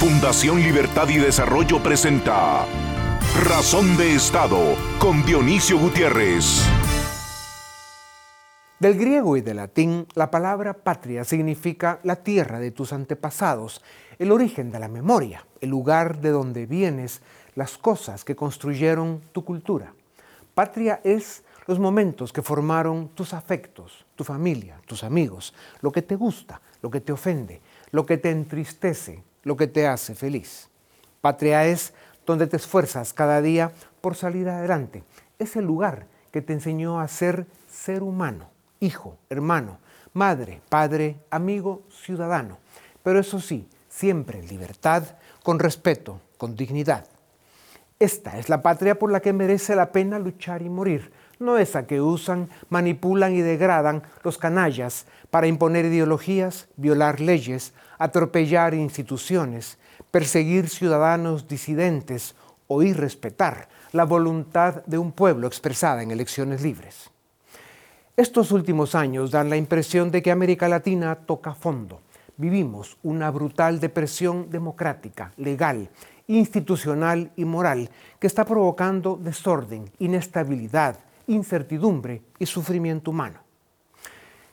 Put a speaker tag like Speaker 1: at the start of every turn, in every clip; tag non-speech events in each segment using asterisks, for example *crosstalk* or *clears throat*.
Speaker 1: Fundación Libertad y Desarrollo presenta Razón de Estado con Dionisio Gutiérrez.
Speaker 2: Del griego y del latín, la palabra patria significa la tierra de tus antepasados, el origen de la memoria, el lugar de donde vienes, las cosas que construyeron tu cultura. Patria es los momentos que formaron tus afectos, tu familia, tus amigos, lo que te gusta, lo que te ofende, lo que te entristece, lo que te hace feliz. Patria es donde te esfuerzas cada día por salir adelante. Es el lugar que te enseñó a ser ser humano, hijo, hermano, madre, padre, amigo, ciudadano. Pero eso sí, siempre libertad, con respeto, con dignidad. Esta es la patria por la que merece la pena luchar y morir, no esa que usan, manipulan y degradan los canallas para imponer ideologías, violar leyes, atropellar instituciones, perseguir ciudadanos disidentes o irrespetar la voluntad de un pueblo expresada en elecciones libres. Estos últimos años dan la impresión de que América Latina toca fondo. Vivimos una brutal depresión democrática, legal, institucional y moral que está provocando desorden, inestabilidad, incertidumbre y sufrimiento humano.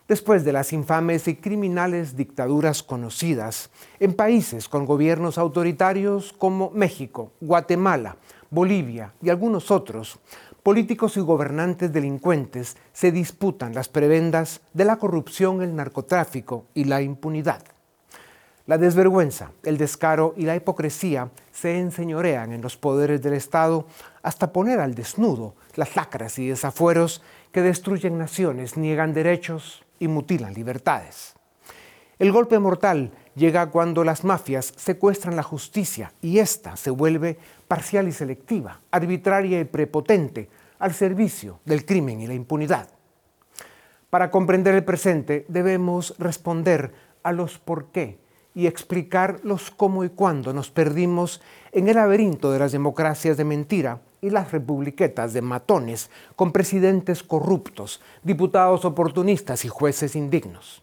Speaker 2: Después de las infames y criminales dictaduras conocidas en países con gobiernos autoritarios como México, Guatemala, Bolivia y algunos otros, políticos y gobernantes delincuentes se disputan las prebendas de la corrupción, el narcotráfico y la impunidad. La desvergüenza, el descaro y la hipocresía se enseñorean en los poderes del Estado hasta poner al desnudo las lacras y desafueros que destruyen naciones, niegan derechos y mutilan libertades. El golpe mortal llega cuando las mafias secuestran la justicia y ésta se vuelve parcial y selectiva, arbitraria y prepotente al servicio del crimen y la impunidad. Para comprender el presente debemos responder a los por qué y explicar los cómo y cuándo nos perdimos en el laberinto de las democracias de mentira y las republiquetas de matones con presidentes corruptos, diputados oportunistas y jueces indignos.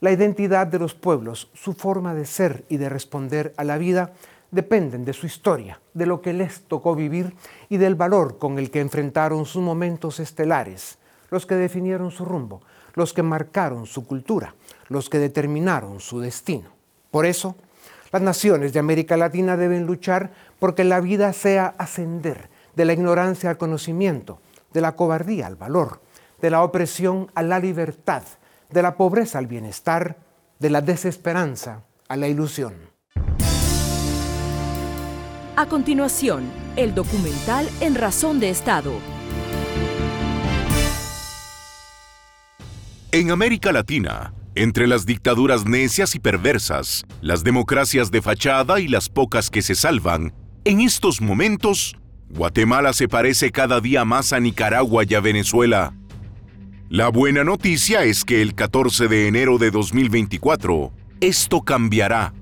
Speaker 2: La identidad de los pueblos, su forma de ser y de responder a la vida dependen de su historia, de lo que les tocó vivir y del valor con el que enfrentaron sus momentos estelares, los que definieron su rumbo, los que marcaron su cultura, los que determinaron su destino. Por eso, las naciones de América Latina deben luchar porque la vida sea ascender de la ignorancia al conocimiento, de la cobardía al valor, de la opresión a la libertad, de la pobreza al bienestar, de la desesperanza a la ilusión.
Speaker 3: A continuación, el documental En Razón de Estado.
Speaker 1: En América Latina, entre las dictaduras necias y perversas, las democracias de fachada y las pocas que se salvan, en estos momentos, Guatemala se parece cada día más a Nicaragua y a Venezuela. La buena noticia es que el 14 de enero de 2024, esto cambiará.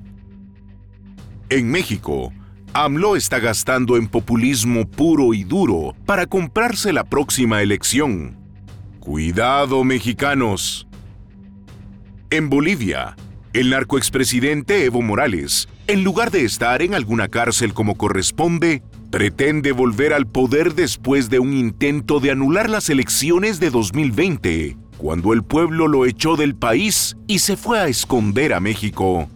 Speaker 1: En México, AMLO está gastando en populismo puro y duro para comprarse la próxima elección. Cuidado, mexicanos. En Bolivia, el narcoexpresidente Evo Morales, en lugar de estar en alguna cárcel como corresponde, pretende volver al poder después de un intento de anular las elecciones de 2020, cuando el pueblo lo echó del país y se fue a esconder a México.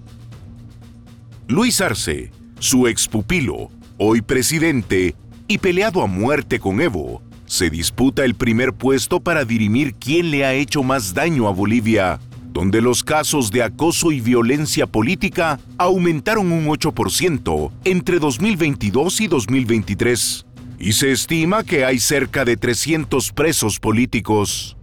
Speaker 1: Luis Arce, su expupilo, hoy presidente y peleado a muerte con Evo, se disputa el primer puesto para dirimir quién le ha hecho más daño a Bolivia donde los casos de acoso y violencia política aumentaron un 8% entre 2022 y 2023, y se estima que hay cerca de 300 presos políticos.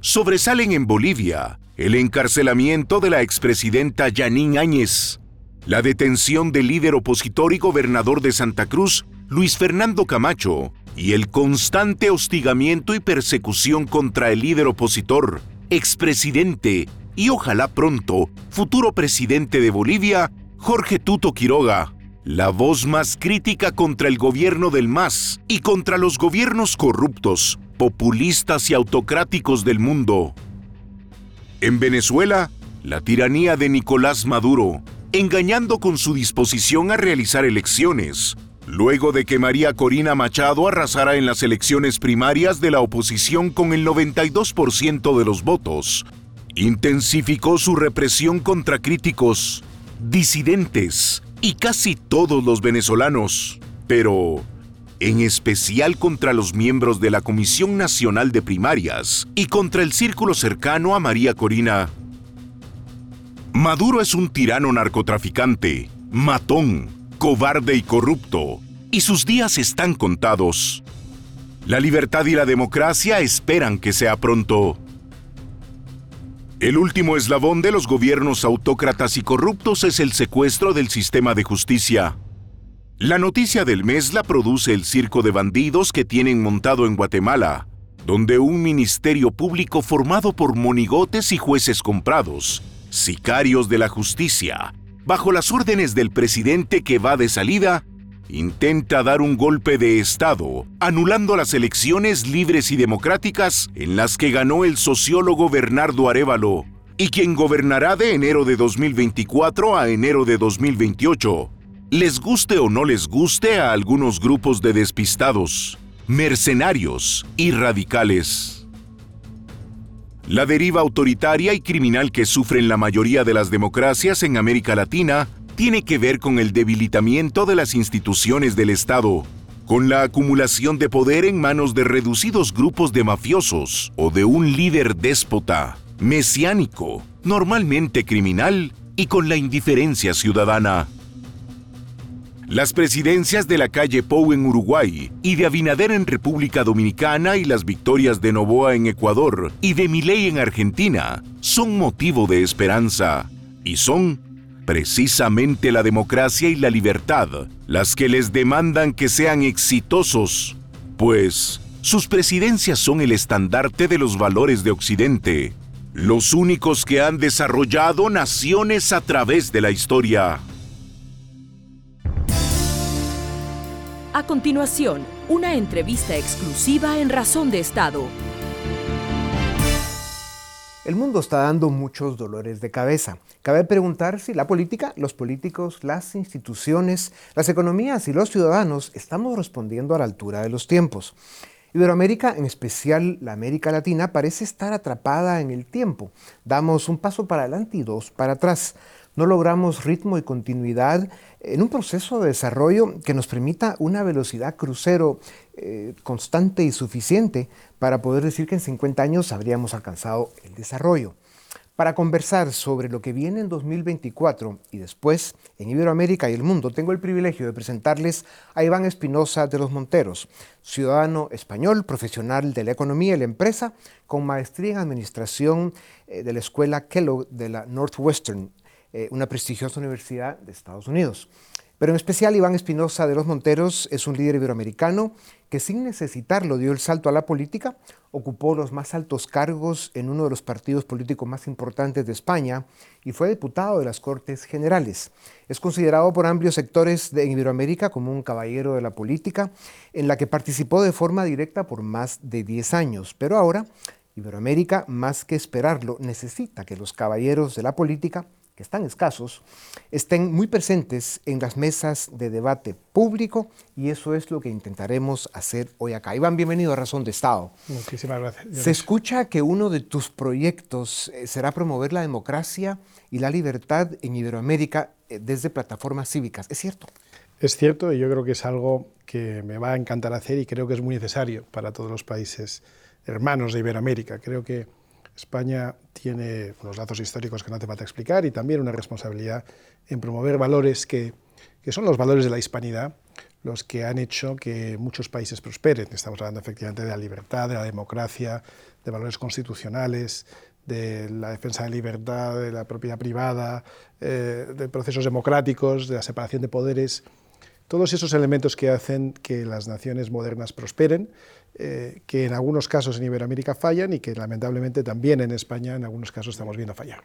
Speaker 1: Sobresalen en Bolivia el encarcelamiento de la expresidenta Janine Áñez, la detención del líder opositor y gobernador de Santa Cruz, Luis Fernando Camacho, y el constante hostigamiento y persecución contra el líder opositor, expresidente y ojalá pronto futuro presidente de Bolivia, Jorge Tuto Quiroga, la voz más crítica contra el gobierno del MAS y contra los gobiernos corruptos, populistas y autocráticos del mundo. En Venezuela, la tiranía de Nicolás Maduro, engañando con su disposición a realizar elecciones, luego de que María Corina Machado arrasara en las elecciones primarias de la oposición con el 92% de los votos, intensificó su represión contra críticos, disidentes y casi todos los venezolanos, pero en especial contra los miembros de la Comisión Nacional de Primarias y contra el círculo cercano a María Corina. Maduro es un tirano narcotraficante, matón, cobarde y corrupto, y sus días están contados. La libertad y la democracia esperan que sea pronto. El último eslabón de los gobiernos autócratas y corruptos es el secuestro del sistema de justicia. La noticia del mes la produce el circo de bandidos que tienen montado en Guatemala, donde un ministerio público formado por monigotes y jueces comprados, sicarios de la justicia, bajo las órdenes del presidente que va de salida, intenta dar un golpe de Estado, anulando las elecciones libres y democráticas en las que ganó el sociólogo Bernardo Arevalo, y quien gobernará de enero de 2024 a enero de 2028, les guste o no les guste a algunos grupos de despistados, mercenarios y radicales. La deriva autoritaria y criminal que sufren la mayoría de las democracias en América Latina tiene que ver con el debilitamiento de las instituciones del Estado, con la acumulación de poder en manos de reducidos grupos de mafiosos o de un líder déspota, mesiánico, normalmente criminal y con la indiferencia ciudadana. Las presidencias de la calle Pou en Uruguay y de Abinader en República Dominicana y las victorias de Novoa en Ecuador y de Milei en Argentina son motivo de esperanza y son precisamente la democracia y la libertad las que les demandan que sean exitosos, pues sus presidencias son el estandarte de los valores de Occidente, los únicos que han desarrollado naciones a través de la historia.
Speaker 3: A continuación, una entrevista exclusiva en Razón de Estado
Speaker 2: el mundo está dando muchos dolores de cabeza. Cabe preguntar si la política, los políticos, las instituciones, las economías y los ciudadanos estamos respondiendo a la altura de los tiempos. Iberoamérica, en especial la América Latina, parece estar atrapada en el tiempo. Damos un paso para adelante y dos para atrás no logramos ritmo y continuidad en un proceso de desarrollo que nos permita una velocidad crucero eh, constante y suficiente para poder decir que en 50 años habríamos alcanzado el desarrollo. Para conversar sobre lo que viene en 2024 y después en Iberoamérica y el mundo, tengo el privilegio de presentarles a Iván Espinosa de los Monteros, ciudadano español, profesional de la economía y la empresa, con maestría en administración eh, de la escuela Kellogg de la Northwestern eh, una prestigiosa universidad de Estados Unidos. Pero en especial Iván Espinosa de los Monteros es un líder iberoamericano que sin necesitarlo dio el salto a la política, ocupó los más altos cargos en uno de los partidos políticos más importantes de España y fue diputado de las Cortes Generales. Es considerado por amplios sectores de Iberoamérica como un caballero de la política, en la que participó de forma directa por más de 10 años. Pero ahora, Iberoamérica, más que esperarlo, necesita que los caballeros de la política que están escasos, estén muy presentes en las mesas de debate público y eso es lo que intentaremos hacer hoy acá. Iván, bienvenido a Razón de Estado.
Speaker 4: Muchísimas gracias.
Speaker 2: Se escucha que uno de tus proyectos eh, será promover la democracia y la libertad en Iberoamérica eh, desde plataformas cívicas. ¿Es cierto?
Speaker 4: Es cierto y yo creo que es algo que me va a encantar hacer y creo que es muy necesario para todos los países hermanos de Iberoamérica. Creo que España tiene unos datos históricos que no te falta explicar y también una responsabilidad en promover valores que, que son los valores de la hispanidad, los que han hecho que muchos países prosperen. Estamos hablando efectivamente de la libertad, de la democracia, de valores constitucionales, de la defensa de libertad, de la propiedad privada, eh, de procesos democráticos, de la separación de poderes. Todos esos elementos que hacen que las naciones modernas prosperen eh, que en algunos casos en Iberoamérica fallan y que lamentablemente también en España en algunos casos estamos viendo fallar.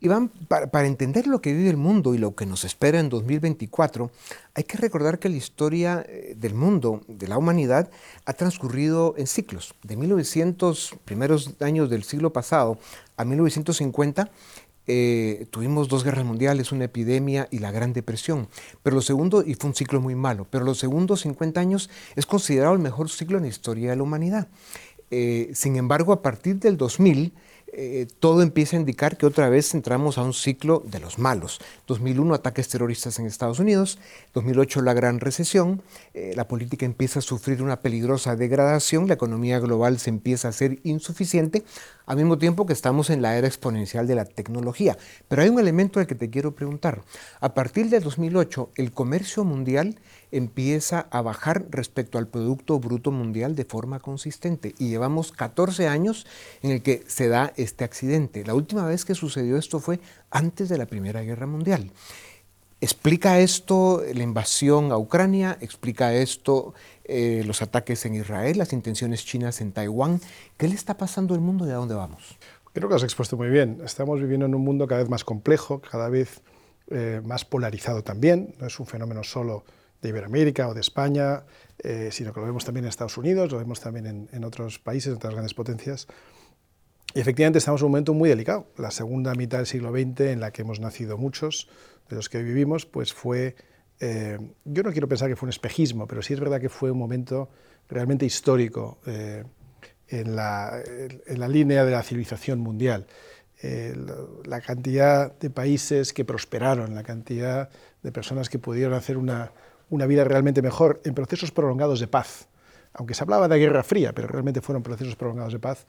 Speaker 2: Iván, para, para, entender lo que vive el mundo y lo que nos espera en 2024, hay que recordar que la historia eh, del mundo, de la humanidad, ha transcurrido en ciclos. De 1900, primeros años del siglo pasado, a 1950, eh, tuvimos dos guerras mundiales, una epidemia y la Gran Depresión. Pero lo segundo, y fue un ciclo muy malo, pero los segundos 50 años es considerado el mejor ciclo en la historia de la humanidad. Eh, sin embargo, a partir del 2000, eh, todo empieza a indicar que otra vez entramos a un ciclo de los malos. 2001, ataques terroristas en Estados Unidos, 2008, la gran recesión, eh, la política empieza a sufrir una peligrosa degradación, la economía global se empieza a hacer insuficiente, al mismo tiempo que estamos en la era exponencial de la tecnología. Pero hay un elemento al que te quiero preguntar. A partir del 2008, el comercio mundial empieza a bajar respecto al Producto Bruto Mundial de forma consistente. Y llevamos 14 años en el que se da este accidente. La última vez que sucedió esto fue antes de la Primera Guerra Mundial. ¿Explica esto la invasión a Ucrania? ¿Explica esto eh, los ataques en Israel, las intenciones chinas en Taiwán? ¿Qué le está pasando al mundo y a dónde vamos?
Speaker 4: Creo que lo has expuesto muy bien. Estamos viviendo en un mundo cada vez más complejo, cada vez eh, más polarizado también. No es un fenómeno solo de Iberoamérica o de España, eh, sino que lo vemos también en Estados Unidos, lo vemos también en, otros países, en otras grandes potencias. Y efectivamente estamos en un momento muy delicado. La segunda mitad del siglo XX, en la que hemos nacido muchos de los que vivimos, pues fue, eh, yo no quiero pensar que fue un espejismo, pero sí es verdad que fue un momento realmente histórico eh, en, la, en, la, línea de la civilización mundial. la cantidad de países que prosperaron, la cantidad de personas que pudieron hacer una, una vida realmente mejor en procesos prolongados de paz. Aunque se hablaba de guerra fría, pero realmente fueron procesos prolongados de paz,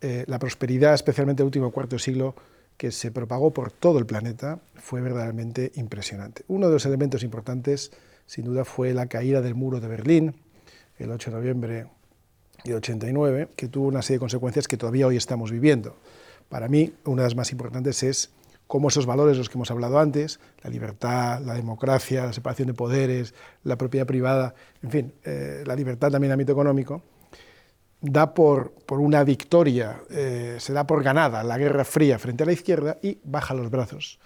Speaker 4: eh, la prosperidad, especialmente el último cuarto siglo, que se propagó por todo el planeta, fue verdaderamente impresionante. Uno de los elementos importantes, sin duda, fue la caída del muro de Berlín, el 8 de noviembre de 89, que tuvo una serie de consecuencias que todavía hoy estamos viviendo. Para mí, una de las más importantes es cómo esos valores, los que hemos hablado antes, la libertad, la democracia, la separación de poderes, la propiedad privada, en fin, eh, la libertad también en el ámbito económico, da por, por una victoria, eh, se da por ganada la guerra fría frente a la izquierda y baja los brazos,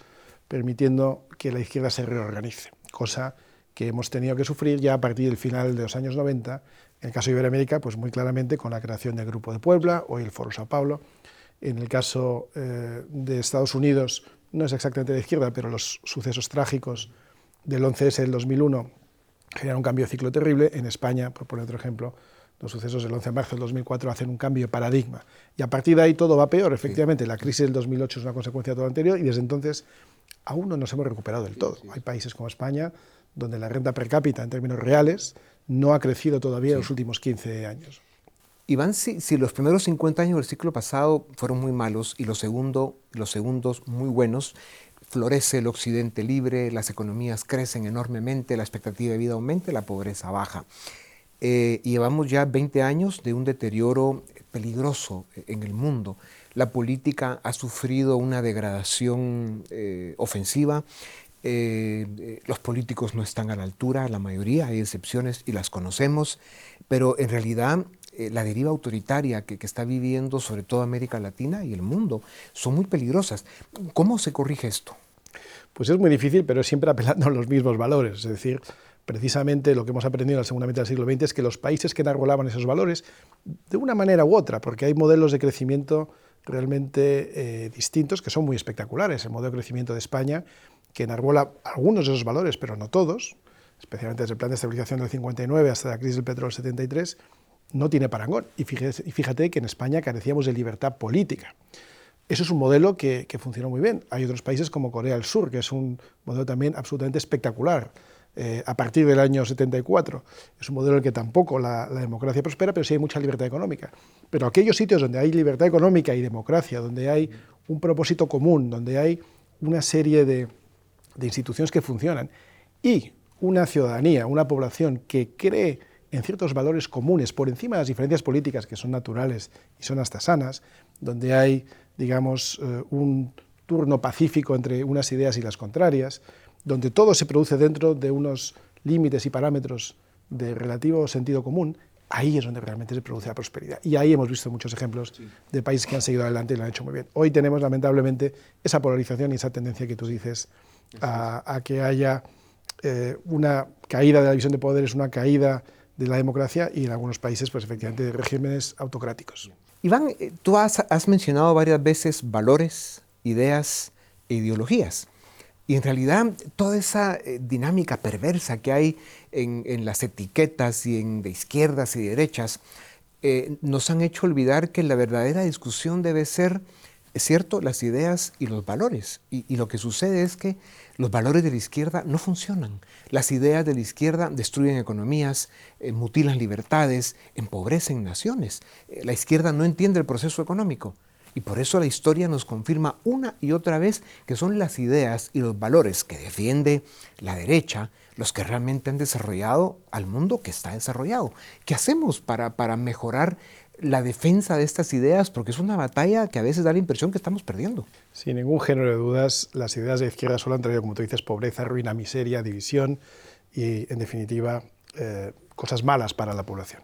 Speaker 4: permitiendo que la izquierda se reorganice, cosa que hemos tenido que sufrir ya a partir del final de los años 90, en el caso de Iberoamérica, pues muy claramente con la creación del Grupo de Puebla, hoy el Foro Sao Paulo, en el caso eh, de Estados Unidos, no es exactamente de izquierda, pero los sucesos trágicos del 11S del 2001 generan un cambio de ciclo terrible. En España, por poner otro ejemplo, los sucesos del 11 de marzo del 2004 hacen un cambio de paradigma. Y a partir de ahí todo va peor. Efectivamente, la crisis del 2008 es una consecuencia de todo lo anterior y desde entonces aún no nos hemos recuperado del todo. Hay países como España donde la renta per cápita en términos reales no ha crecido todavía en los últimos 15 años.
Speaker 2: Iván, si, si, los primeros 50 años del ciclo pasado fueron muy malos y los, segundo, los segundos muy buenos, florece el occidente libre, las economías crecen enormemente, la expectativa de vida aumenta, la pobreza baja. Eh, llevamos ya 20 años de un deterioro peligroso en el mundo. La política ha sufrido una degradación eh, ofensiva. Eh, los políticos no están a la altura, la mayoría, hay excepciones y las conocemos, pero en realidad eh, la deriva autoritaria que, está viviendo sobre todo América Latina y el mundo son muy peligrosas. ¿Cómo se corrige esto?
Speaker 4: Pues es muy difícil, pero siempre apelando a los mismos valores. Es decir, precisamente lo que hemos aprendido en la segunda mitad del siglo XX es que los países que enarbolaban esos valores, de una manera u otra, porque hay modelos de crecimiento realmente eh, distintos que son muy espectaculares. El modelo de crecimiento de España, que enarbola algunos de esos valores, pero no todos, especialmente desde el plan de estabilización del 59 hasta la crisis del petróleo del 73, no tiene parangón. Y fíjate, que en España carecíamos de libertad política. Eso es un modelo que, funcionó muy bien. Hay otros países como Corea del Sur, que es un modelo también absolutamente espectacular. Eh, a partir del año 74. Es un modelo en el que tampoco la, democracia prospera, pero sí hay mucha libertad económica. Pero aquellos sitios donde hay libertad económica y democracia, donde hay un propósito común, donde hay una serie de instituciones que funcionan y una ciudadanía, una población que cree en ciertos valores comunes, por encima de las diferencias políticas que son naturales y son hasta sanas, donde hay, digamos, eh, un turno pacífico entre unas ideas y las contrarias, donde todo se produce dentro de unos límites y parámetros de relativo sentido común, ahí es donde realmente se produce la prosperidad. Y ahí hemos visto muchos ejemplos de países que han seguido adelante y lo han hecho muy bien. Hoy tenemos, lamentablemente, esa polarización y esa tendencia que tú dices a, que haya eh, una caída de la división de poderes, una caída de la democracia y en algunos países, pues efectivamente, de regímenes autocráticos.
Speaker 2: Iván, eh, tú has, mencionado varias veces valores, ideas e ideologías. Y en realidad toda esa eh, dinámica perversa que hay en, las etiquetas y en de izquierdas y derechas, eh, nos han hecho olvidar que la verdadera discusión debe ser, es cierto, las ideas y los valores. Y, lo que sucede es que los valores de la izquierda no funcionan. Las ideas de la izquierda destruyen economías, eh, mutilan libertades, empobrecen naciones. la izquierda no entiende el proceso económico. Y por eso la historia nos confirma una y otra vez que son las ideas y los valores que defiende la derecha los que realmente han desarrollado al mundo que está desarrollado. ¿Qué hacemos para, para mejorar la defensa de estas ideas? Porque es una batalla que a veces da la impresión que estamos perdiendo.
Speaker 4: Sin ningún género de dudas, las ideas de izquierda solo han traído, como tú dices, pobreza, ruina, miseria, división y, en definitiva, eh, cosas malas para la población.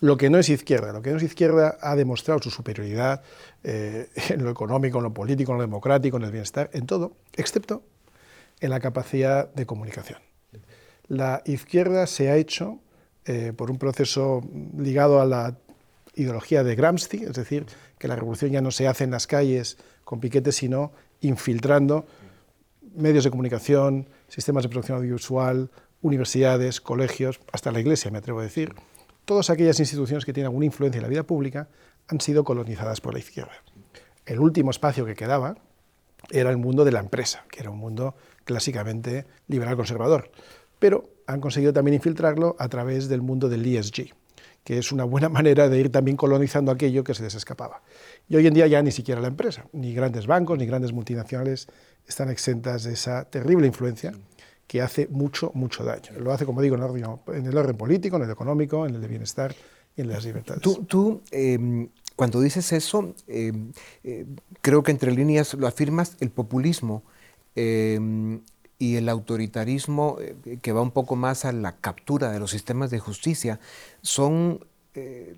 Speaker 4: Lo que no es izquierda, lo que no es izquierda ha demostrado su superioridad eh, *laughs* en lo económico, en lo político, en lo democrático, en el bienestar, en todo, excepto en la capacidad de comunicación. La izquierda se ha hecho eh, por un proceso ligado a la ideología de Gramsci, es decir, que la revolución ya no se hace en las calles con piquetes, sino infiltrando medios de comunicación, sistemas de producción audiovisual, universidades, colegios, hasta la Iglesia, me atrevo a decir, todas aquellas instituciones que tienen alguna influencia en la vida pública han sido colonizadas por la izquierda. El último espacio que quedaba era el mundo de la empresa, que era un mundo clásicamente liberal conservador, pero han conseguido también infiltrarlo a través del mundo del ESG, que es una buena *laughs* manera de ir también colonizando aquello que se les escapaba. Y hoy en día ya ni siquiera la empresa, ni grandes bancos, ni grandes multinacionales están exentas de esa terrible influencia que hace mucho, mucho daño. Lo hace, como digo, en el orden, político, en el económico, en el de bienestar y en las libertades.
Speaker 2: Tú, em, cuando dices eso, em, eh, creo que entre líneas lo afirmas, el populismo em, y el autoritarismo, eh, que va un poco más a la captura de los sistemas de justicia, son eh,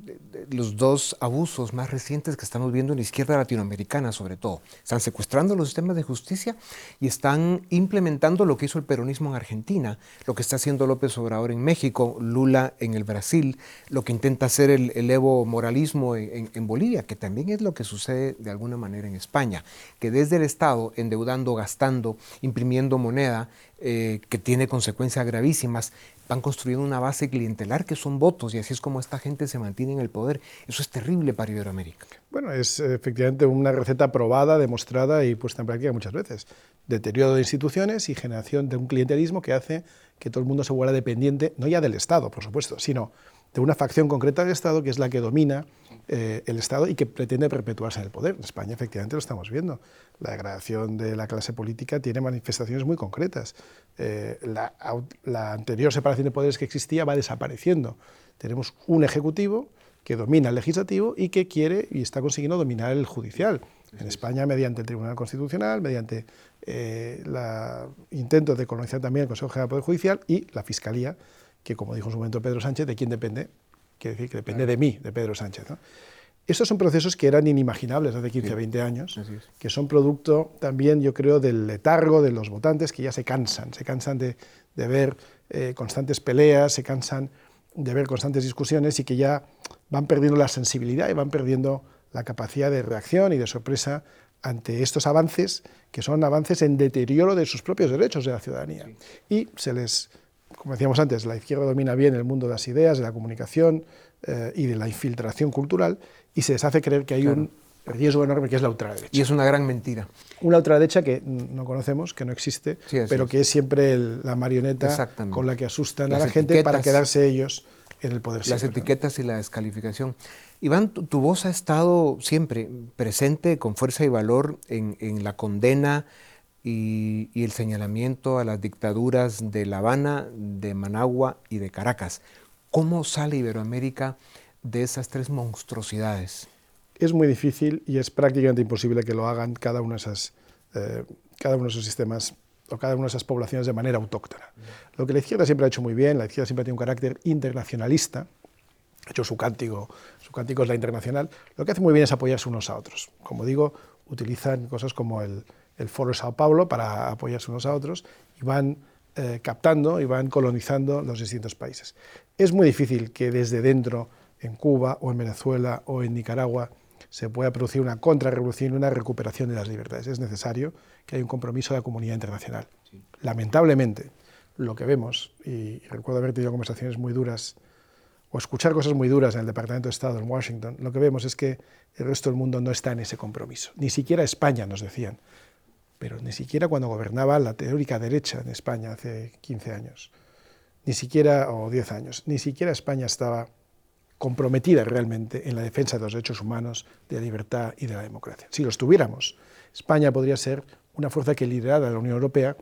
Speaker 2: los dos abusos más recientes que estamos viendo en la izquierda latinoamericana, sobre todo. Están secuestrando los sistemas de justicia y están implementando lo que hizo el peronismo en Argentina, lo que está haciendo López Obrador en México, Lula en el Brasil, lo que intenta hacer el, Evo moralismo en, Bolivia, que también es lo que sucede de alguna manera en España, que desde el Estado, endeudando, gastando, imprimiendo moneda, eh, que tiene consecuencias gravísimas, van construyendo una base clientelar que son votos y así es como esta gente se mantiene en el poder. Eso es terrible para Iberoamérica.
Speaker 4: Bueno, es efectivamente una receta probada, demostrada y puesta en práctica muchas veces. Deterioro de instituciones y generación de un clientelismo que hace que todo el mundo se vuelva dependiente, no ya del Estado, por supuesto, sino de una facción concreta del Estado que es la que domina eh, el Estado y que pretende perpetuarse en el poder. En España efectivamente lo estamos viendo. La degradación de la clase política tiene manifestaciones muy concretas. Eh, la, la, anterior separación de poderes que existía va desapareciendo. Tenemos un ejecutivo que domina el legislativo y que quiere y está consiguiendo dominar el judicial. En España, mediante el Tribunal Constitucional, mediante eh, el intento de colonizar también el Consejo General del Poder Judicial y la Fiscalía, que como dijo en su momento Pedro Sánchez, ¿de quién depende? Quiere decir que depende de mí, de Pedro Sánchez. Estos son procesos que eran inimaginables hace 15 o 20 años, que son producto también, yo creo, del letargo de los votantes que ya se cansan, se cansan de, ver eh, constantes peleas, se cansan de ver constantes discusiones y que ya van perdiendo la sensibilidad y van perdiendo la capacidad de reacción y de sorpresa ante estos avances, que son avances en deterioro de sus propios derechos de la ciudadanía. Y se les como decíamos antes, la izquierda domina bien el mundo de las ideas, de la comunicación eh, y de la infiltración cultural, y se les hace creer que hay un riesgo enorme que es la ultraderecha.
Speaker 2: Y es una gran mentira.
Speaker 4: Una ultraderecha que no conocemos, que no existe, pero que es siempre la marioneta con la que asustan a la gente para quedarse ellos en el poder.
Speaker 2: Las etiquetas y la descalificación. Iván, tu, voz ha estado siempre presente con fuerza y valor en, en la condena y, el señalamiento a las dictaduras de La Habana, de Managua y de Caracas. ¿Cómo sale Iberoamérica de esas tres monstruosidades?
Speaker 4: Es muy difícil y es prácticamente imposible que lo hagan cada uno de, esas, eh, cada uno de esos sistemas o cada una de esas poblaciones de manera autóctona. Lo que la izquierda siempre ha hecho muy bien, la izquierda siempre tenido un carácter internacionalista, ha hecho su cántico, su cántico es la internacional, lo que hace muy bien es apoyarse unos a otros. Como digo, utilizan cosas como el, el Foro de Sao Paulo para apoyarse unos a otros y van eh, captando y van colonizando los distintos países. Es muy difícil que desde dentro, en Cuba o en Venezuela o en Nicaragua, se pueda producir una contrarrevolución y una recuperación de las libertades. Es necesario que haya un compromiso de la comunidad internacional. Lamentablemente, lo que vemos, y recuerdo haber tenido conversaciones muy duras o escuchar cosas muy duras en el Departamento de Estado en Washington, lo que vemos es que el resto del mundo no está en ese compromiso. Ni siquiera España, nos decían, pero ni siquiera cuando gobernaba la teórica derecha en España hace 15 años, ni siquiera, o 10 años, ni siquiera España estaba comprometida realmente en la defensa de los derechos humanos, de la libertad y de la democracia. Si lo estuviéramos, España podría ser una fuerza que liderara la Unión Europea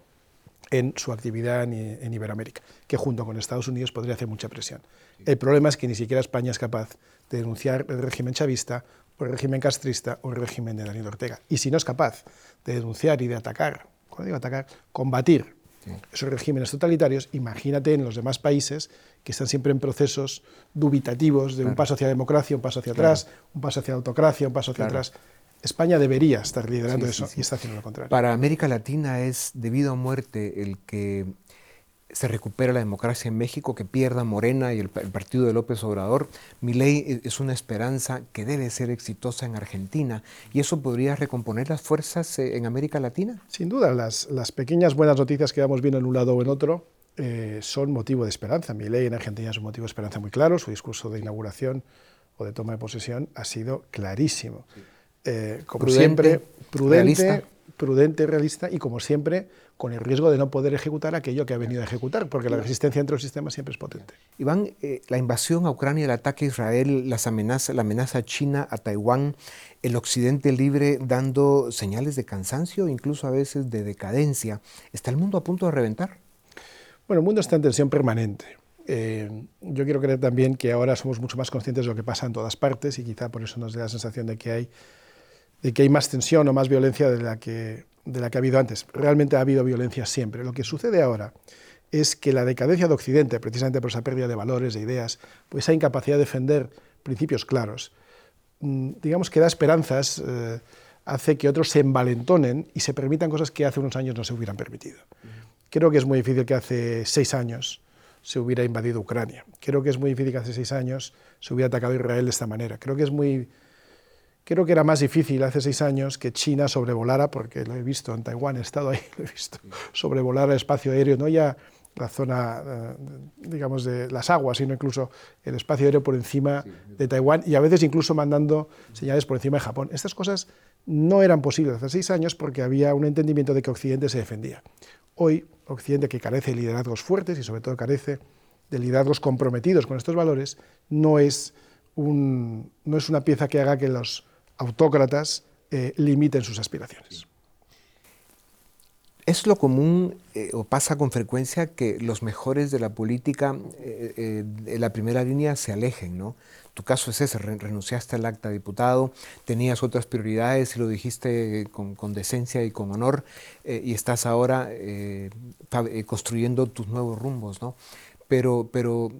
Speaker 4: en su actividad en, Iberoamérica, que junto con Estados Unidos podría hacer mucha presión. El problema es que ni siquiera España es capaz de denunciar el régimen chavista o el régimen castrista o el régimen de Daniel Ortega. Y si no es capaz de denunciar y de atacar, cuando digo atacar, combatir esos regímenes totalitarios, imagínate en los demás países que están siempre en procesos dubitativos de un paso hacia democracia, un paso hacia atrás, un paso hacia autocracia, un paso hacia atrás. España debería estar liderando eso y está haciendo lo contrario.
Speaker 2: Para América Latina es debido a muerte el que se recupera la democracia en México, que pierda Morena y el, partido de López Obrador. Mi ley es una esperanza que debe ser exitosa en Argentina y eso podría recomponer las fuerzas eh, en América Latina.
Speaker 4: Sin duda, las, las pequeñas buenas noticias que vamos viendo en un lado o en otro eh, son motivo de esperanza. Mi ley en Argentina es un motivo de esperanza muy claro, su discurso de inauguración o de toma de posesión ha sido clarísimo. Eh, como siempre, prudente, prudente, realista y como siempre con el riesgo de no poder ejecutar aquello que ha venido a ejecutar, porque la resistencia entre los sistemas siempre es potente.
Speaker 2: Iván, eh, la invasión a Ucrania, el ataque a Israel, las amenazas, la amenaza china a Taiwán, el occidente libre dando señales de cansancio, incluso a veces de decadencia, ¿está el mundo a punto de reventar?
Speaker 4: Bueno, el mundo está en tensión permanente. Eh, yo quiero creer también que ahora somos mucho más conscientes de lo que pasa en todas partes y quizá por eso nos da la sensación de que hay de que hay más tensión o más violencia de la, que, de la que ha habido antes. Realmente ha habido violencia siempre. Lo que sucede ahora es que la decadencia de Occidente, precisamente por esa pérdida de valores, de ideas, pues esa incapacidad de defender principios claros, mm, digamos que da esperanzas, eh, hace que otros se envalentonen y se permitan cosas que hace unos años no se hubieran permitido. Creo que es muy difícil que hace seis años se hubiera invadido Ucrania. Creo que es muy difícil que hace seis años se hubiera atacado Israel de esta manera. Creo que es muy Creo que era más difícil hace seis años que China sobrevolara, porque lo he visto en Taiwán, he estado ahí, *laughs* lo he visto, sobrevolar el espacio aéreo, no ya la zona, eh, digamos, de las aguas, sino incluso el espacio aéreo por encima de Taiwán y a veces incluso mandando señales por encima de Japón. Estas cosas no eran posibles hace seis años porque había un entendimiento de que Occidente se defendía. Hoy, Occidente, que carece de liderazgos fuertes y sobre todo carece de liderazgos comprometidos con estos valores, no es, un, no es una pieza que haga que los autócratas eh, limiten sus aspiraciones.
Speaker 2: Es lo común eh, o pasa con frecuencia que los mejores de la política eh, en la primera línea se alejen, ¿no? Tu caso es ese, renunciaste al acta de diputado, tenías otras prioridades y lo dijiste con, decencia y con honor y estás ahora construyendo tus nuevos rumbos, ¿no? Pero, pero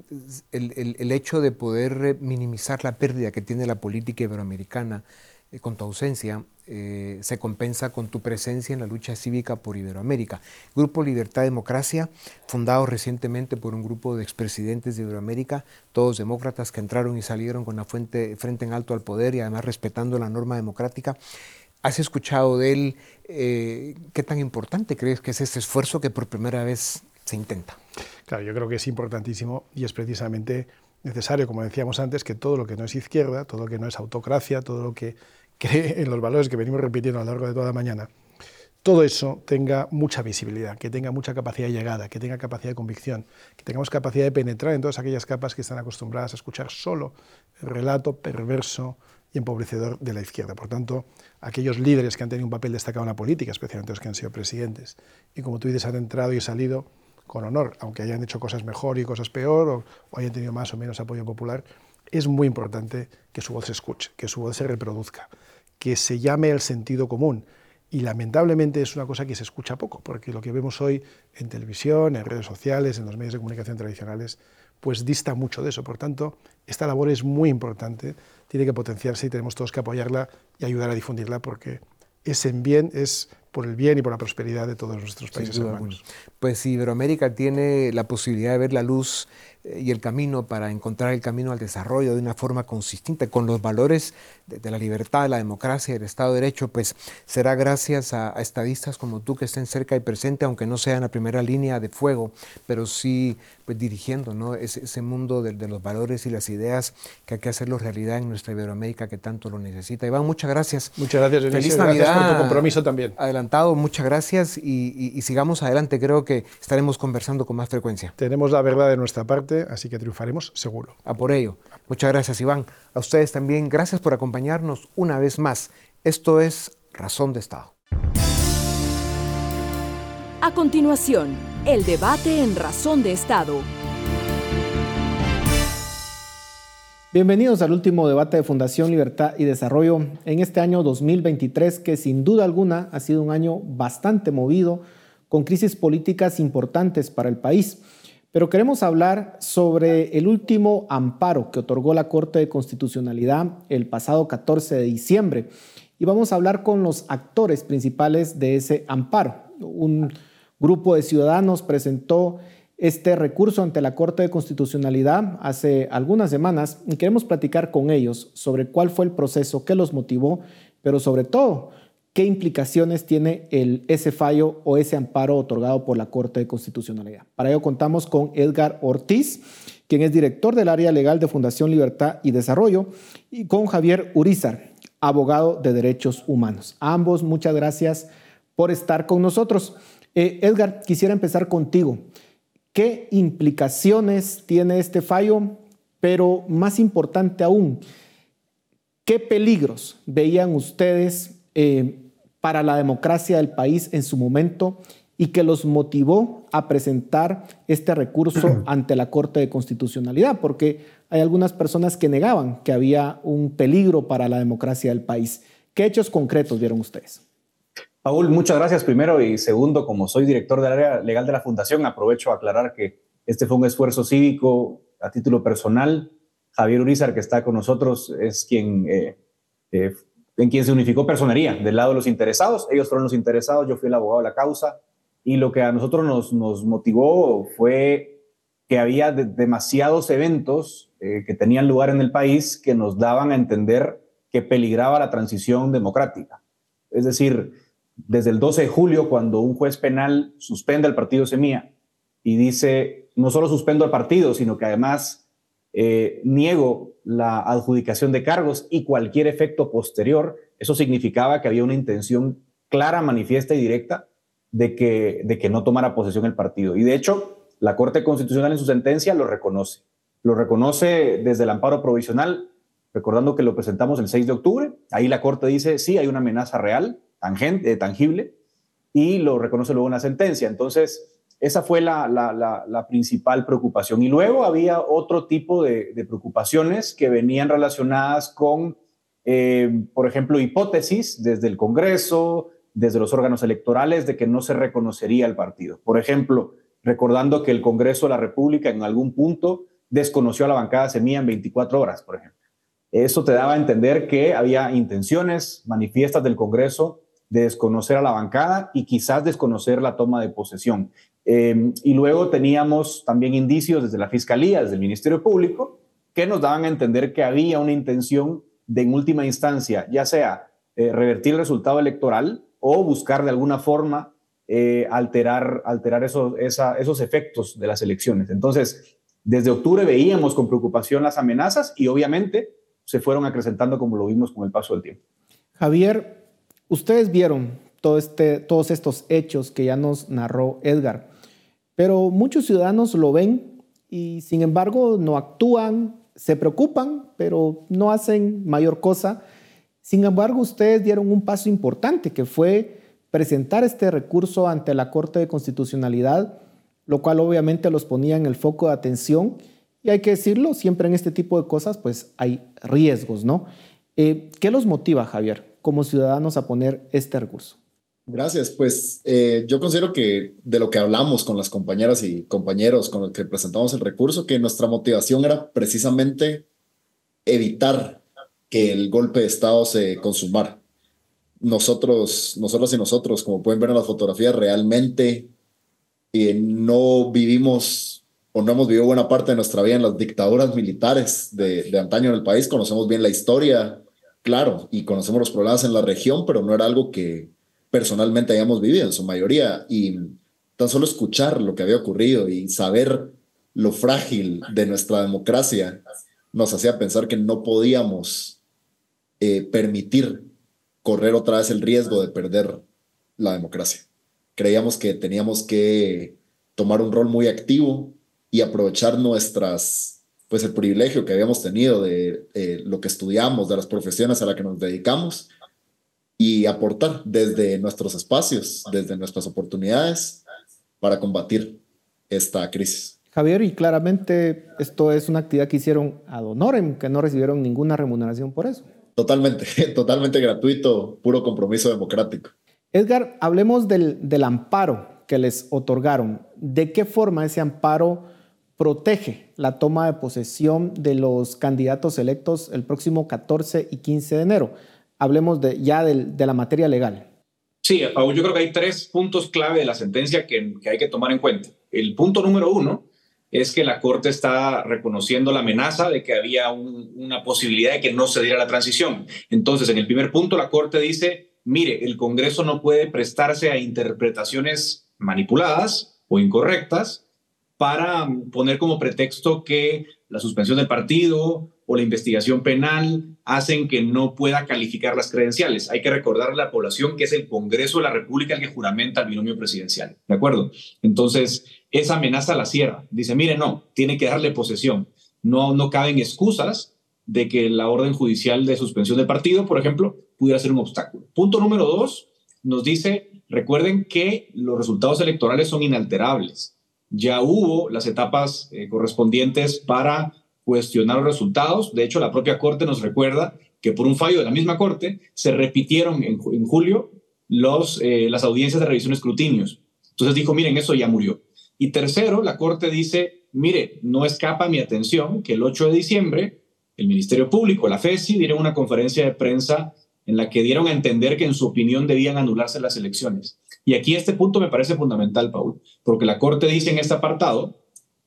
Speaker 2: el, el hecho de poder minimizar la pérdida que tiene la política iberoamericana eh, con tu ausencia eh, se compensa con tu presencia en la lucha cívica por Iberoamérica. Grupo Libertad Democracia, fundado recientemente por un grupo de expresidentes de Iberoamérica, todos demócratas que entraron y salieron con la fuente, frente en alto al poder y además respetando la norma democrática. ¿Has escuchado de él? Eh, ¿Qué tan importante crees que es este esfuerzo que por primera vez se intenta?
Speaker 4: Claro, yo creo que es importantísimo y es precisamente necesario, como decíamos antes, que todo lo que no es izquierda, todo lo que no es autocracia, todo lo que *laughs* cree en los valores que venimos repitiendo a lo largo de toda la mañana, todo eso tenga mucha visibilidad, que tenga mucha capacidad de llegada, que tenga capacidad de convicción, que tengamos capacidad de penetrar en todas aquellas capas que están acostumbradas a escuchar solo el relato perverso y empobrecedor de la izquierda. Por tanto, aquellos líderes que han tenido un papel destacado en la política, especialmente los que han sido presidentes, y como tú dices, han entrado y salido con honor, aunque hayan hecho cosas mejor y cosas peor, o, hayan tenido más o menos apoyo popular, es muy importante que su voz se escuche, que su voz se reproduzca, que se llame el sentido común. Y lamentablemente es una cosa que se escucha poco, porque lo que vemos hoy en televisión, en redes sociales, en los medios de comunicación tradicionales, pues dista mucho de eso. Por tanto, esta labor es muy importante, tiene que potenciarse y tenemos todos que apoyarla y ayudar a difundirla, porque es en bien, es por el bien y por la prosperidad de todos nuestros países hermanos.
Speaker 2: Pues si Iberoamérica tiene la posibilidad de ver la luz eh, y el camino para encontrar el camino al desarrollo de una forma consistente con los valores de, la libertad, de la democracia y del Estado de Derecho, pues será gracias a, estadistas como tú que estén cerca y presentes, aunque no sean la primera línea de fuego, pero sí pues, dirigiendo ¿no? ese, ese mundo de, los valores y las ideas que hay que hacerlo realidad en nuestra Iberoamérica que tanto lo necesita. Iván, muchas gracias.
Speaker 4: Muchas gracias,
Speaker 2: Feliz
Speaker 4: Navidad.
Speaker 2: Gracias
Speaker 4: por tu compromiso también.
Speaker 2: Muchas gracias y, y sigamos adelante. Creo que estaremos conversando con más frecuencia.
Speaker 4: Tenemos la verdad de nuestra parte así que triunfaremos seguro.
Speaker 2: A por ello. Muchas gracias, Iván. A ustedes también, gracias por acompañarnos una vez más. Esto es Razón de Estado.
Speaker 3: A continuación, el debate en Razón de Estado.
Speaker 5: Bienvenidos al último debate de Fundación Libertad y Desarrollo en este año 2023 que sin duda alguna ha sido un año bastante movido con crisis políticas importantes para el país. Pero queremos hablar sobre el último amparo que otorgó la Corte de Constitucionalidad el pasado 14 de diciembre. Y vamos a hablar con los actores principales de ese amparo. Un grupo de ciudadanos presentó este recurso ante la Corte de Constitucionalidad hace algunas semanas y queremos platicar con ellos sobre cuál fue el proceso que los motivó, pero sobre todo qué implicaciones tiene el, ese fallo o ese amparo otorgado por la Corte de Constitucionalidad. Para ello contamos con Edgar Ortiz, quien es director del área legal de Fundación Libertad y Desarrollo, y con Javier Urizar, abogado de derechos humanos. Ambos, muchas gracias por estar con nosotros. Eh, Edgar, quisiera empezar contigo. ¿Qué implicaciones tiene este fallo? Pero más importante aún, ¿qué peligros veían ustedes eh, para la democracia del país en su momento y que los motivó a presentar este recurso *clears throat* ante la Corte de Constitucionalidad, porque hay algunas personas que negaban que había un peligro para la democracia del país. ¿Qué hechos concretos vieron ustedes?
Speaker 6: Paul, muchas gracias primero y segundo, como soy director del área legal de la Fundación, aprovecho a aclarar que este fue un esfuerzo cívico a título personal. Javier Urizar, que está con nosotros, es quien eh, eh, en quien se unificó personería del lado de los interesados. Ellos fueron los interesados, yo fui el abogado de la causa. Y lo que a nosotros nos, nos motivó fue que había demasiados eventos eh, que tenían lugar en el país que nos daban a entender que peligraba la transición democrática. Es decir, desde el 12 de julio, cuando un juez penal suspende al partido Semilla y dice, no solo suspendo al partido, sino que además eh, niego la adjudicación de cargos y cualquier efecto posterior, eso significaba que había una intención clara, manifiesta y directa de que, de que no tomara posesión el partido. Y de hecho, la Corte Constitucional en su sentencia lo reconoce. Lo reconoce desde el amparo provisional, recordando que lo presentamos el 6 de octubre. Ahí la Corte dice, sí, hay una amenaza real, tangente, eh, tangible, y lo reconoce luego en la sentencia. Entonces, esa fue la, principal preocupación. Y luego había otro tipo de, preocupaciones que venían relacionadas con, eh, por ejemplo, hipótesis desde el Congreso, desde los órganos electorales, de que no se reconocería el partido. Por ejemplo, recordando que el Congreso de la República en algún punto desconoció a la bancada Semilla en 24 horas, por ejemplo. Eso te daba a entender que había intenciones manifiestas del Congreso de desconocer a la bancada y quizás desconocer la toma de posesión. Em, y luego teníamos también indicios desde la Fiscalía, desde el Ministerio Público, que nos daban a entender que había una intención de, en última instancia, ya sea eh, revertir el resultado electoral o buscar de alguna forma eh, alterar, alterar esos, esos efectos de las elecciones. Entonces, desde octubre veíamos con preocupación las amenazas y obviamente se fueron acrecentando como lo vimos con el paso del tiempo.
Speaker 5: Javier, ustedes vieron este, todos estos hechos que ya nos narró Edgar. Pero muchos ciudadanos lo ven y sin embargo no actúan, se preocupan, pero no hacen mayor cosa. Sin embargo, ustedes dieron un paso importante que fue presentar este recurso ante la Corte de Constitucionalidad, lo cual obviamente los ponía en el foco de atención. Y hay que decirlo, siempre en este tipo de cosas pues hay riesgos, ¿no? Eh, ¿Qué los motiva, Javier, como ciudadanos a poner este recurso?
Speaker 7: Gracias. Pues eh, yo considero que de lo que hablamos con las compañeras y compañeros con los que presentamos el recurso, que nuestra motivación era precisamente evitar que el golpe de Estado se consumara. nosotros, nosotros y nosotros, como pueden ver en las fotografías, realmente eh, no vivimos o no hemos vivido buena parte de nuestra vida en las dictaduras militares de, de antaño en el país. Conocemos bien la historia, claro, y conocemos los problemas en la región, pero no era algo que personalmente hayamos vivido en su mayoría. Y tan solo escuchar lo que había ocurrido y saber lo frágil de nuestra democracia nos hacía pensar que no podíamos eh, permitir correr otra vez el riesgo de perder la democracia. Creíamos que teníamos que tomar un rol muy activo y aprovechar nuestras, pues el privilegio que habíamos tenido de eh, lo que estudiamos, de las profesiones a las que nos dedicamos y aportar desde nuestros espacios, desde nuestras oportunidades para combatir esta crisis.
Speaker 5: Javier, y claramente esto es una actividad que hicieron ad honorem, que no recibieron ninguna remuneración por eso.
Speaker 7: Totalmente, *laughs* totalmente gratuito, puro compromiso democrático.
Speaker 5: Edgar, hablemos del, del amparo que les otorgaron. ¿De qué forma ese amparo protege la toma de posesión de los candidatos electos el próximo 14 y 15 de enero? Hablemos ya de, la materia legal.
Speaker 6: Sí, Paul, yo creo que hay tres puntos clave de la sentencia que, hay que tomar en cuenta. El punto número uno es que la Corte está reconociendo la amenaza de que había un, una posibilidad de que no se diera la transición. Entonces, en el primer punto, la Corte dice, mire, el Congreso no puede prestarse a interpretaciones manipuladas o incorrectas para poner como pretexto que la suspensión del partido o la investigación penal hacen que no pueda calificar las credenciales. Hay que recordar a la población que es el Congreso de la República el que juramenta el binomio presidencial. ¿De acuerdo? Entonces, esa amenaza la cierra. Dice, mire, no, tiene que darle posesión. No, no caben excusas de que la orden judicial de suspensión del partido, por ejemplo, pudiera ser un obstáculo. Punto número dos, nos dice, recuerden que los resultados electorales son inalterables. Ya hubo las etapas eh, correspondientes para cuestionar los resultados. De hecho, la propia Corte nos recuerda que por un fallo de la misma Corte se repitieron en, julio eh, las audiencias de revisión de escrutinios. Entonces dijo, miren, eso ya murió. Y tercero, la Corte dice, mire, no escapa mi atención que el 8 de diciembre el Ministerio Público, la FESI, dieron una conferencia de prensa en la que dieron a entender que en su opinión debían anularse las elecciones. Y aquí este punto me parece fundamental, Paul, porque la Corte dice en este apartado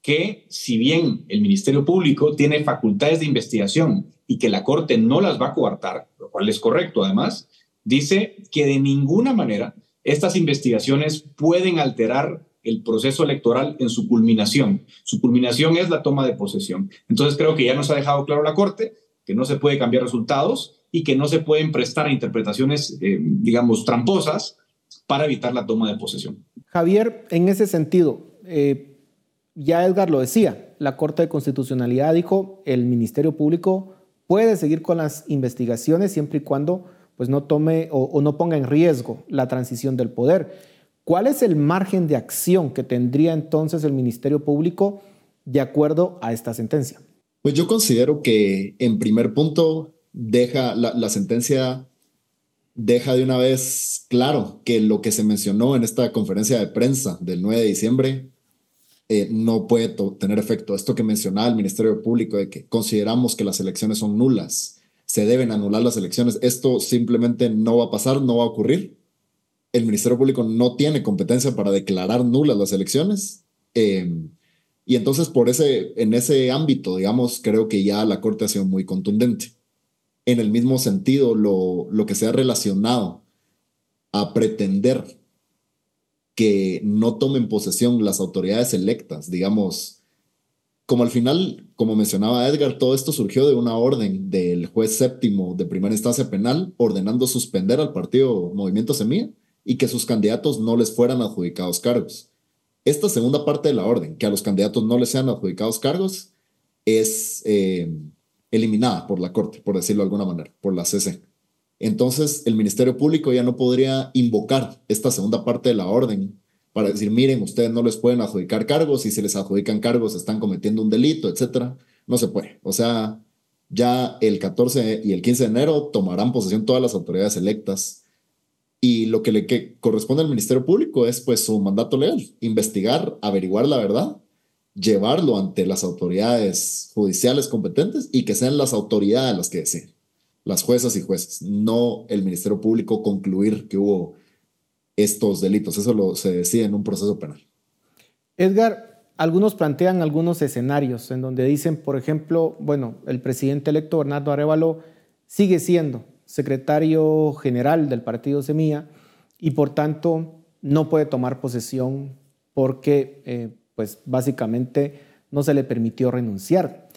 Speaker 6: que si bien el Ministerio Público tiene facultades de investigación y que la Corte no las va a coartar, lo cual es correcto además, dice que de ninguna manera estas investigaciones pueden alterar el proceso electoral en su culminación. Su culminación es la toma de posesión. Entonces creo que ya nos ha dejado claro la Corte que no se puede cambiar resultados y que no se pueden prestar interpretaciones, eh, digamos, tramposas para evitar la toma de posesión.
Speaker 5: Javier, en ese sentido, eh, ya Edgar lo decía, la Corte de Constitucionalidad dijo, el Ministerio Público puede seguir con las investigaciones siempre y cuando pues, no tome o, o no ponga en riesgo la transición del poder. ¿Cuál es el margen de acción que tendría entonces el Ministerio Público de acuerdo a esta sentencia?
Speaker 7: Pues yo considero que en primer punto deja la, la, sentencia deja de una vez claro que lo que se mencionó en esta conferencia de prensa del 9 de diciembre eh, no puede tener efecto. Esto que mencionaba el Ministerio Público de que consideramos que las elecciones son nulas, se deben anular las elecciones, esto simplemente no va a pasar, no va a ocurrir. El Ministerio Público no tiene competencia para declarar nulas las elecciones. Eh, y entonces por ese, en ese ámbito, digamos, creo que ya la Corte ha sido muy contundente. En el mismo sentido, lo, lo que se ha relacionado a pretender que no tomen posesión las autoridades electas, digamos, como al final, como mencionaba Edgar, todo esto surgió de una orden del juez séptimo de primera instancia penal ordenando suspender al partido Movimiento Semilla y que sus candidatos no les fueran adjudicados cargos. Esta segunda parte de la orden, que a los candidatos no les sean adjudicados cargos, es eh, eliminada por la Corte, por decirlo de alguna manera, por la CC entonces el Ministerio Público ya no podría invocar esta segunda parte de la orden para decir, miren, ustedes no les pueden adjudicar cargos y si les adjudican cargos están cometiendo un delito, etcétera. No se puede. O sea, ya el 14 y el 15 de enero tomarán posesión todas las autoridades electas y lo que le que corresponde al Ministerio Público es pues su mandato legal, investigar, averiguar la verdad, llevarlo ante las autoridades judiciales competentes y que sean las autoridades las que deciden las juezas y jueces, no el Ministerio Público concluir que hubo estos delitos. Eso lo, se decide en un proceso penal.
Speaker 5: Edgar, algunos plantean algunos escenarios en donde dicen, por ejemplo, bueno, el presidente electo Bernardo Arevalo sigue siendo secretario general del partido Semilla y por tanto no puede tomar posesión porque eh, pues básicamente no se le permitió renunciar.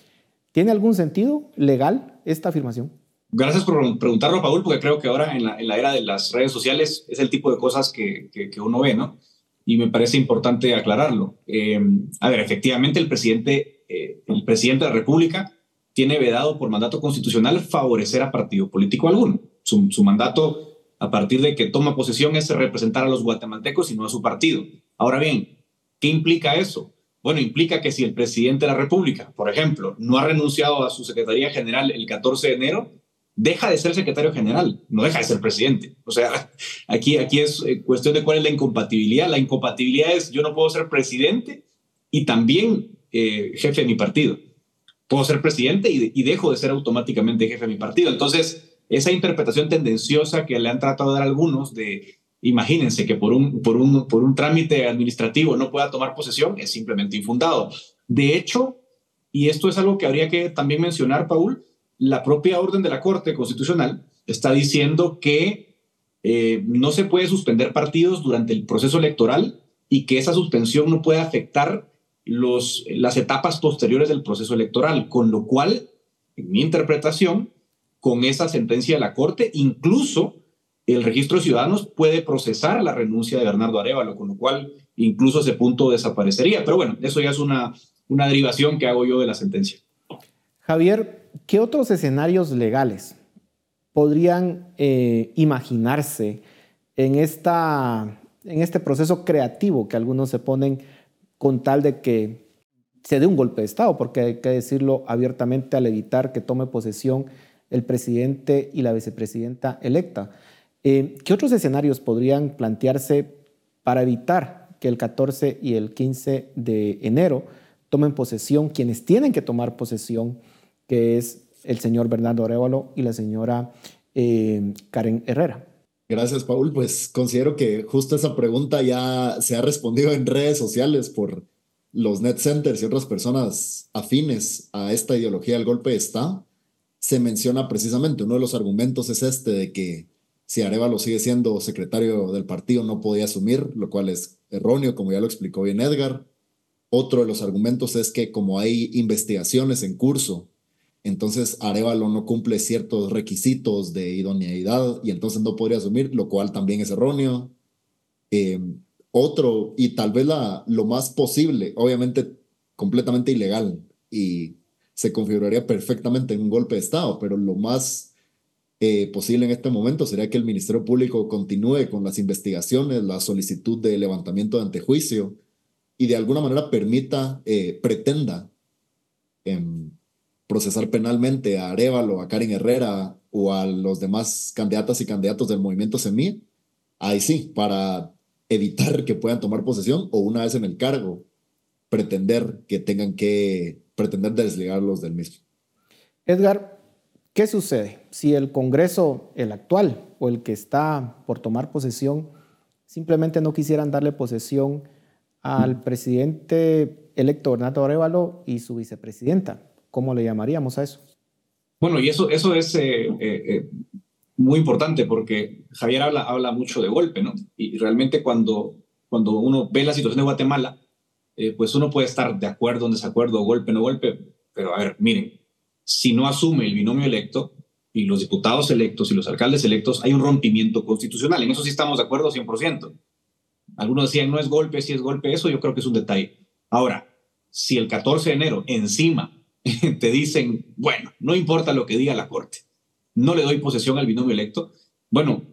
Speaker 5: ¿Tiene algún sentido legal esta afirmación?
Speaker 6: Gracias por preguntarlo, Paul, porque creo que ahora en la, era de las redes sociales es el tipo de cosas que, uno ve, ¿no? Y me parece importante aclararlo. Eh, a ver, efectivamente, el presidente, eh, el presidente de la República tiene vedado por mandato constitucional favorecer a partido político alguno. Su, mandato, a partir de que toma posesión, es representar a los guatemaltecos y no a su partido. Ahora bien, ¿qué implica eso? Bueno, implica que si el presidente de la República, por ejemplo, no ha renunciado a su Secretaría General el 14 de enero, deja de ser secretario general, no deja de ser presidente. O sea, *laughs* aquí, aquí es eh, cuestión de cuál es la incompatibilidad. La incompatibilidad es yo no puedo ser presidente y también eh, jefe de mi partido. Puedo ser presidente y, dejo de ser automáticamente jefe de mi partido. Entonces, esa interpretación tendenciosa que le han tratado de dar algunos de, imagínense que por un, por un, por un trámite administrativo no pueda tomar posesión, es simplemente infundado. De hecho, y esto es algo que habría que también mencionar, Paul, la propia orden de la Corte Constitucional está diciendo que eh, no se puede suspender partidos durante el proceso electoral y que esa suspensión no puede afectar los, las etapas posteriores del proceso electoral, con lo cual, en mi interpretación, con esa sentencia de la Corte, incluso el registro de ciudadanos puede procesar la renuncia de Bernardo Arevalo, con lo cual incluso ese punto desaparecería. Pero bueno, eso ya es una, una derivación que hago yo de la sentencia.
Speaker 5: Javier, ¿qué otros escenarios legales podrían eh, imaginarse en, esta, en este proceso creativo que algunos se ponen con tal de que se dé un golpe de Estado? Porque hay que decirlo abiertamente al evitar que tome posesión el presidente y la vicepresidenta electa. Eh, ¿Qué otros escenarios podrían plantearse para evitar que el 14 y el 15 de enero tomen posesión quienes tienen que tomar posesión que es el señor Bernardo Arevalo y la señora eh, Karen Herrera.
Speaker 7: Gracias, Paul. Pues considero que justo esa pregunta ya se ha respondido en redes sociales por los net centers y otras personas afines a esta ideología del golpe de Estado. Se menciona precisamente, uno de los argumentos es este de que si Arevalo sigue siendo secretario del partido no podía asumir, lo cual es erróneo, como ya lo explicó bien Edgar. Otro de los argumentos es que como hay investigaciones en curso entonces Arevalo no cumple ciertos requisitos de idoneidad y entonces no podría asumir, lo cual también es erróneo. Eh, otro, y tal vez la, lo más posible, obviamente completamente ilegal y se configuraría perfectamente en un golpe de Estado, pero lo más eh, posible en este momento sería que el Ministerio Público continúe con las investigaciones, la solicitud de levantamiento de antejuicio y de alguna manera permita, eh, pretenda em, procesar penalmente a Arevalo, a Karen Herrera o a los demás candidatas y candidatos del movimiento SEMI, ahí sí, para evitar que puedan tomar posesión o una vez en el cargo, pretender que tengan que pretender desligarlos del mismo.
Speaker 5: Edgar, ¿qué sucede si el Congreso, el actual o el que está por tomar posesión, simplemente no quisieran darle posesión al presidente electo Bernardo Arevalo y su vicepresidenta? ¿Cómo le llamaríamos a eso?
Speaker 6: Bueno, y eso, eso es eh, eh, eh, muy importante porque Javier habla, habla mucho de golpe, ¿no? Y realmente cuando, cuando uno ve la situación de Guatemala, pues uno puede estar de acuerdo, en desacuerdo, golpe, no golpe, pero a ver, miren, si no asume el binomio electo y los diputados electos y los alcaldes electos, hay un rompimiento constitucional. En eso sí estamos de acuerdo 100%. Algunos decían, no es golpe, si es golpe, eso yo creo que es un detalle. Ahora, si el 14 de enero encima *laughs* te dicen, bueno, no importa lo que diga la Corte, no le doy posesión al binomio electo, bueno,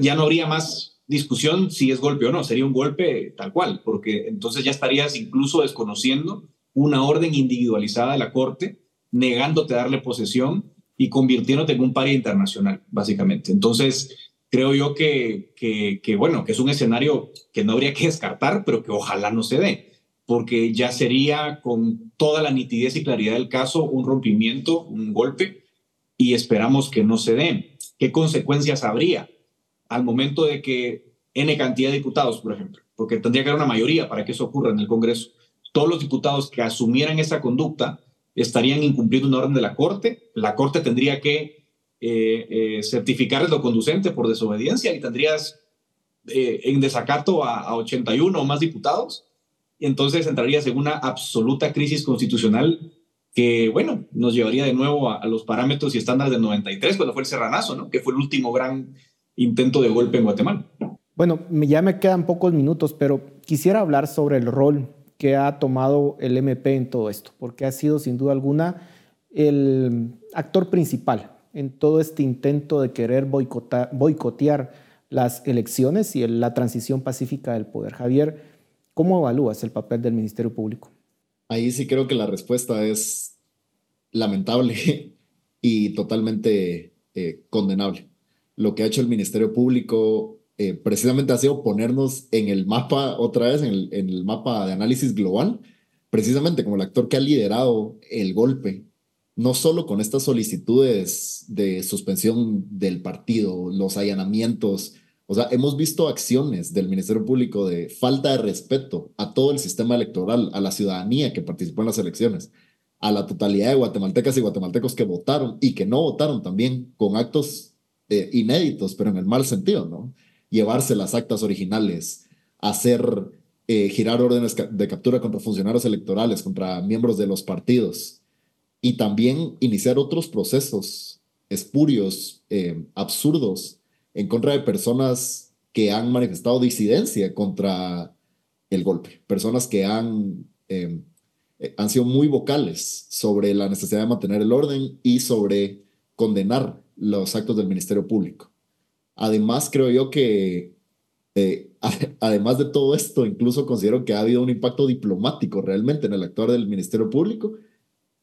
Speaker 6: ya no habría más discusión si es golpe o no, sería un golpe tal cual, porque entonces ya estarías incluso desconociendo una orden individualizada de la Corte, negándote darle posesión y convirtiéndote en un paria internacional, básicamente. Entonces, creo yo que, que, bueno, que es un escenario que no habría que descartar, pero que ojalá no se dé porque ya sería con toda la nitidez y claridad del caso un rompimiento, un golpe, y esperamos que no se den. ¿Qué consecuencias habría al momento de que N cantidad de diputados, por ejemplo, porque tendría que haber una mayoría para que eso ocurra en el Congreso, todos los diputados que asumieran esa conducta estarían incumpliendo una orden de la Corte, la Corte tendría que eh, eh, certificar lo conducente por desobediencia y tendrías eh, en desacato a, a 81 o más diputados, y entonces entrarías en una absoluta crisis constitucional que, bueno, nos llevaría de nuevo a, los parámetros y estándares del 93, cuando fue el Serranazo, ¿no? que fue el último gran intento de golpe en Guatemala.
Speaker 5: Bueno, ya me quedan pocos minutos, pero quisiera hablar sobre el rol que ha tomado el MP en todo esto, porque ha sido sin duda alguna el actor principal en todo este intento de querer boicotear las elecciones y la transición pacífica del poder. Javier, ¿cómo evalúas el papel del Ministerio Público?
Speaker 7: Ahí sí creo que la respuesta es lamentable *laughs* y totalmente eh, condenable. Lo que ha hecho el Ministerio Público eh, precisamente ha sido ponernos en el mapa, otra vez, en el, en el mapa de análisis global, precisamente como el actor que ha liderado el golpe no solo con estas solicitudes de suspensión del partido, los allanamientos, o sea, hemos visto acciones del Ministerio Público de falta de respeto a todo el sistema electoral, a la ciudadanía que participó en las elecciones, a la totalidad de guatemaltecas y guatemaltecos que votaron y que no votaron también con actos eh, inéditos, pero en el mal sentido, ¿no? Llevarse las actas originales, hacer eh, girar órdenes de captura contra funcionarios electorales, contra miembros de los partidos y también iniciar otros procesos espurios, eh, absurdos en contra de personas que han manifestado disidencia contra el golpe, personas que han, eh, han sido muy vocales sobre la necesidad de mantener el orden y sobre condenar los actos del Ministerio Público. Además, creo yo que, eh, *laughs* además de todo esto, incluso considero que ha habido un impacto diplomático realmente en el actuar del Ministerio Público,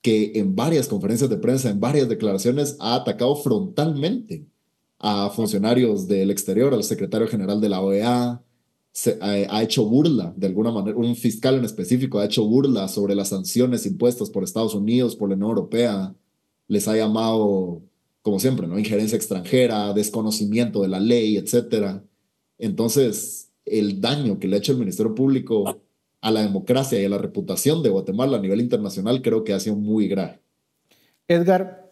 Speaker 7: que en varias conferencias de prensa, en varias declaraciones, ha atacado frontalmente a funcionarios del exterior, al secretario general de la OEA, ha, hecho burla, de alguna manera, un fiscal en específico ha hecho burla sobre las sanciones impuestas por Estados Unidos, por la Unión Europea, les ha llamado, como siempre, ¿no? injerencia extranjera, desconocimiento de la ley, etc. Entonces, el daño que le ha hecho el Ministerio Público a la democracia y a la reputación de Guatemala a nivel internacional creo que ha sido muy grave.
Speaker 5: Edgar,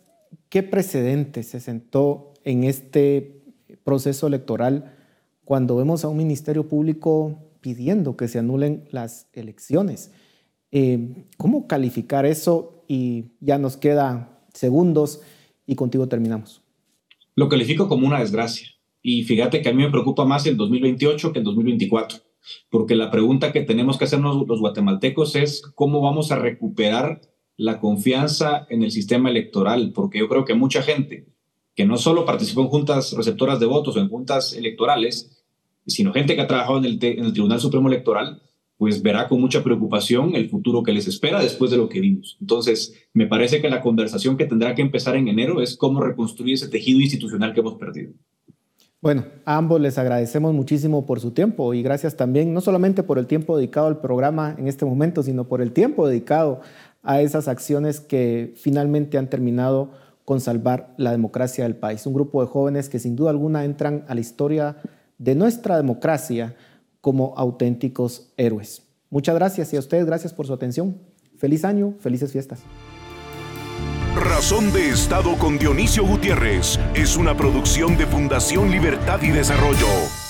Speaker 5: ¿qué precedente se sentó en este proceso electoral cuando vemos a un ministerio público pidiendo que se anulen las elecciones. Eh, ¿Cómo calificar eso? Y ya nos queda segundos y contigo terminamos.
Speaker 6: Lo califico como una desgracia. Y fíjate que a mí me preocupa más el 2028 que el 2024, porque la pregunta que tenemos que hacernos los guatemaltecos es cómo vamos a recuperar la confianza en el sistema electoral, porque yo creo que mucha gente que no solo participó en juntas receptoras de votos o en juntas electorales, sino gente que ha trabajado en el, en el Tribunal Supremo Electoral, pues verá con mucha preocupación el futuro que les espera después de lo que vimos. Entonces, me parece que la conversación que tendrá que empezar en enero es cómo reconstruir ese tejido institucional que hemos perdido.
Speaker 5: Bueno, a ambos les agradecemos muchísimo por su tiempo y gracias también, no solamente por el tiempo dedicado al programa en este momento, sino por el tiempo dedicado a esas acciones que finalmente han terminado con salvar la democracia del país. Un grupo de jóvenes que sin duda alguna entran a la historia de nuestra democracia como auténticos héroes. Muchas gracias y a ustedes gracias por su atención. Feliz año, felices fiestas.
Speaker 1: Razón de Estado con Dionisio Gutiérrez es una producción de Fundación Libertad y Desarrollo.